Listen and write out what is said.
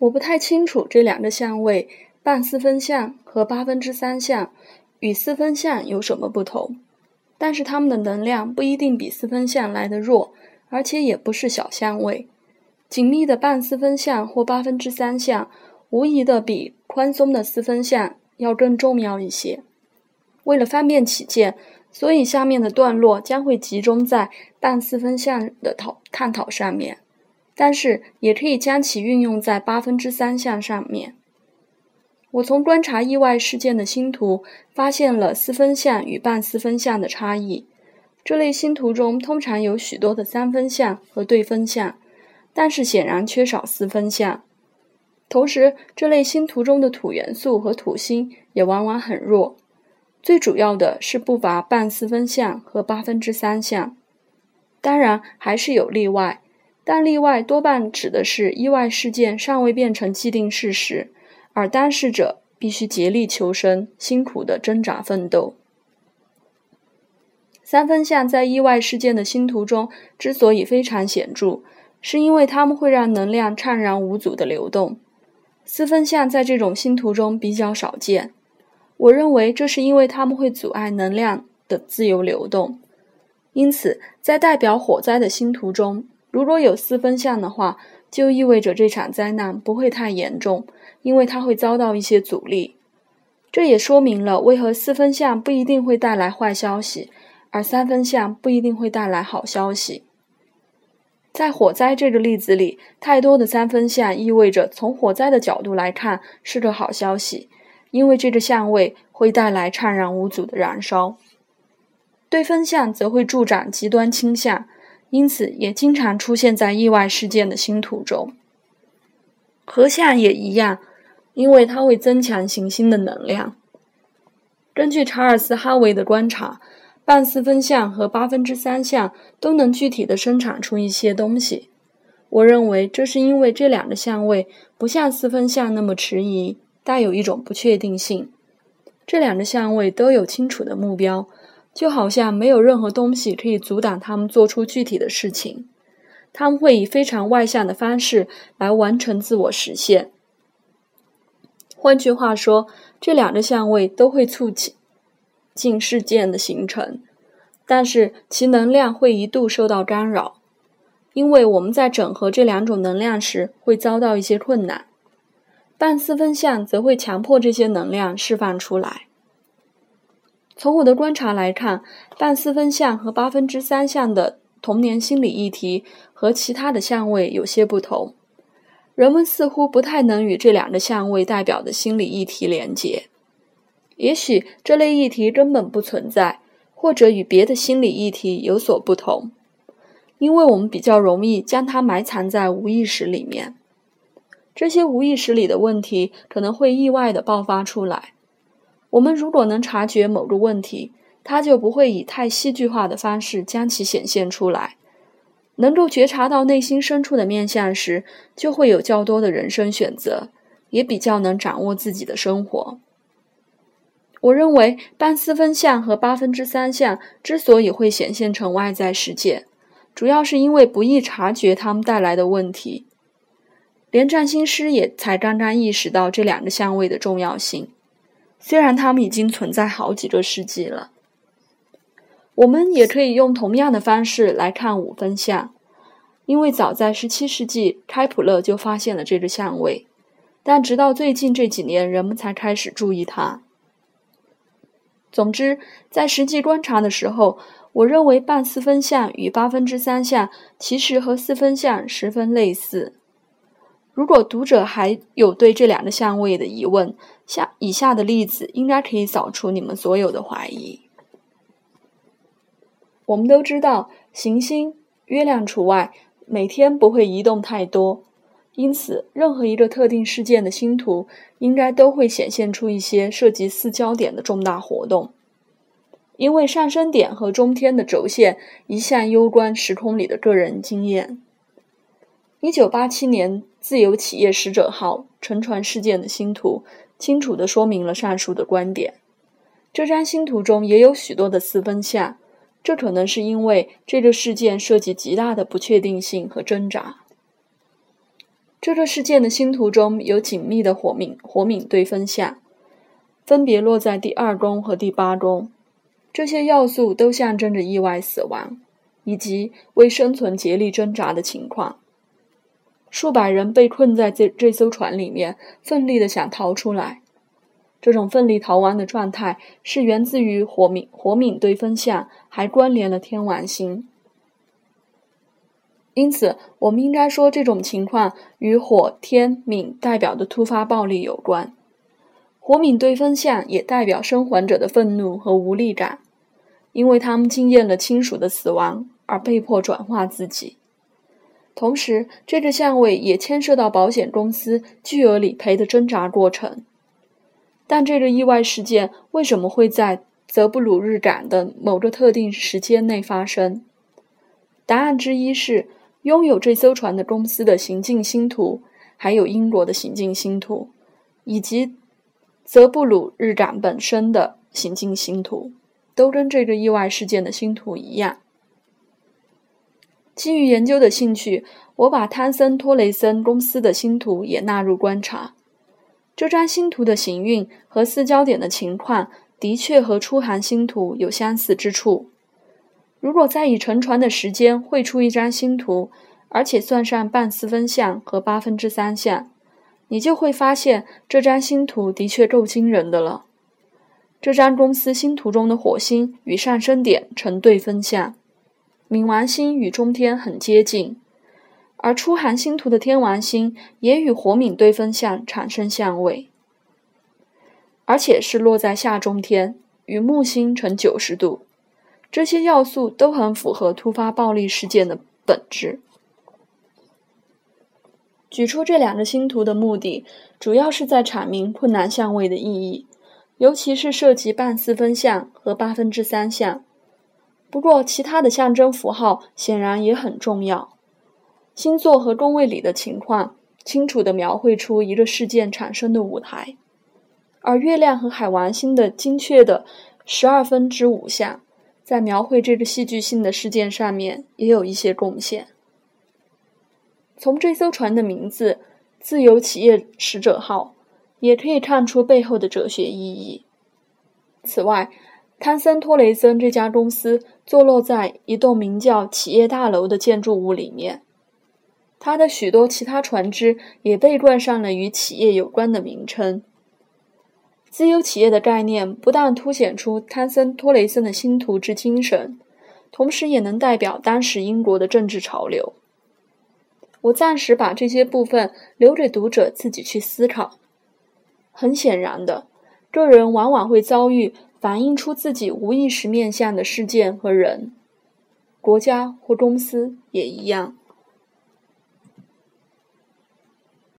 我不太清楚这两个相位半四分相和八分之三相与四分相有什么不同，但是它们的能量不一定比四分相来得弱，而且也不是小相位。紧密的半四分相或八分之三相，无疑的比宽松的四分相要更重要一些。为了方便起见，所以下面的段落将会集中在半四分相的讨探讨上面。但是也可以将其运用在八分之三项上面。我从观察意外事件的星图发现了四分项与半四分项的差异。这类星图中通常有许多的三分项和对分项，但是显然缺少四分项。同时，这类星图中的土元素和土星也往往很弱。最主要的是不乏半四分相和八分之三相。当然，还是有例外。但例外多半指的是意外事件尚未变成既定事实，而当事者必须竭力求生，辛苦的挣扎奋斗。三分相在意外事件的星图中之所以非常显著，是因为它们会让能量畅然无阻的流动。四分相在这种星图中比较少见，我认为这是因为它们会阻碍能量的自由流动。因此，在代表火灾的星图中。如果有四分相的话，就意味着这场灾难不会太严重，因为它会遭到一些阻力。这也说明了为何四分相不一定会带来坏消息，而三分相不一定会带来好消息。在火灾这个例子里，太多的三分相意味着从火灾的角度来看是个好消息，因为这个相位会带来畅然无阻的燃烧。对分相则会助长极端倾向。因此，也经常出现在意外事件的星图中。合相也一样，因为它会增强行星的能量。根据查尔斯·哈维的观察，半四分相和八分之三相都能具体的生产出一些东西。我认为这是因为这两个相位不像四分相那么迟疑，带有一种不确定性。这两个相位都有清楚的目标。就好像没有任何东西可以阻挡他们做出具体的事情，他们会以非常外向的方式来完成自我实现。换句话说，这两个相位都会促进事件的形成，但是其能量会一度受到干扰，因为我们在整合这两种能量时会遭到一些困难。半四分相则会强迫这些能量释放出来。从我的观察来看，半四分相和八分之三相的童年心理议题和其他的相位有些不同。人们似乎不太能与这两个相位代表的心理议题连接。也许这类议题根本不存在，或者与别的心理议题有所不同，因为我们比较容易将它埋藏在无意识里面。这些无意识里的问题可能会意外地爆发出来。我们如果能察觉某个问题，它就不会以太戏剧化的方式将其显现出来。能够觉察到内心深处的面相时，就会有较多的人生选择，也比较能掌握自己的生活。我认为半四分相和八分之三相之所以会显现成外在世界，主要是因为不易察觉它们带来的问题。连占星师也才刚刚意识到这两个相位的重要性。虽然它们已经存在好几个世纪了，我们也可以用同样的方式来看五分相，因为早在17世纪，开普勒就发现了这个相位，但直到最近这几年，人们才开始注意它。总之，在实际观察的时候，我认为半四分相与八分之三相其实和四分相十分类似。如果读者还有对这两个相位的疑问，下以下的例子应该可以扫除你们所有的怀疑。我们都知道，行星（月亮除外）每天不会移动太多，因此任何一个特定事件的星图应该都会显现出一些涉及四焦点的重大活动，因为上升点和中天的轴线一向攸关时空里的个人经验。一九八七年，自由企业使者号沉船事件的星图。清楚地说明了上述的观点。这张星图中也有许多的四分相，这可能是因为这个事件涉及极大的不确定性和挣扎。这个事件的星图中有紧密的火敏火敏对分相，分别落在第二宫和第八宫。这些要素都象征着意外死亡，以及为生存竭力挣扎的情况。数百人被困在这这艘船里面，奋力的想逃出来。这种奋力逃亡的状态是源自于火冥火敏对分相，还关联了天王星。因此，我们应该说这种情况与火天敏代表的突发暴力有关。火敏对分相也代表生还者的愤怒和无力感，因为他们经验了亲属的死亡而被迫转化自己。同时，这个相位也牵涉到保险公司巨额理赔的挣扎过程。但这个意外事件为什么会在泽布鲁日港的某个特定时间内发生？答案之一是。拥有这艘船的公司的行进星图，还有英国的行进星图，以及泽布鲁日港本身的行进星图，都跟这个意外事件的星图一样。基于研究的兴趣，我把汤森托雷森公司的星图也纳入观察。这张星图的行运和四焦点的情况，的确和出航星图有相似之处。如果再以沉船的时间绘出一张星图，而且算上半四分相和八分之三相，你就会发现这张星图的确够惊人的了。这张公司星图中的火星与上升点成对分相，冥王星与中天很接近，而出航星图的天王星也与火冥对分相产生相位，而且是落在下中天，与木星成九十度。这些要素都很符合突发暴力事件的本质。举出这两个星图的目的，主要是在阐明困难相位的意义，尤其是涉及半四分相和八分之三相。不过，其他的象征符号显然也很重要。星座和宫位里的情况，清楚地描绘出一个事件产生的舞台，而月亮和海王星的精确的十二分之五相。在描绘这个戏剧性的事件上面也有一些贡献。从这艘船的名字“自由企业使者号”也可以看出背后的哲学意义。此外，汤森托雷森这家公司坐落在一栋名叫“企业大楼”的建筑物里面，它的许多其他船只也被冠上了与企业有关的名称。自由企业的概念不但凸显出汤森托雷森的星图之精神，同时也能代表当时英国的政治潮流。我暂时把这些部分留给读者自己去思考。很显然的，个人往往会遭遇反映出自己无意识面向的事件和人，国家或公司也一样。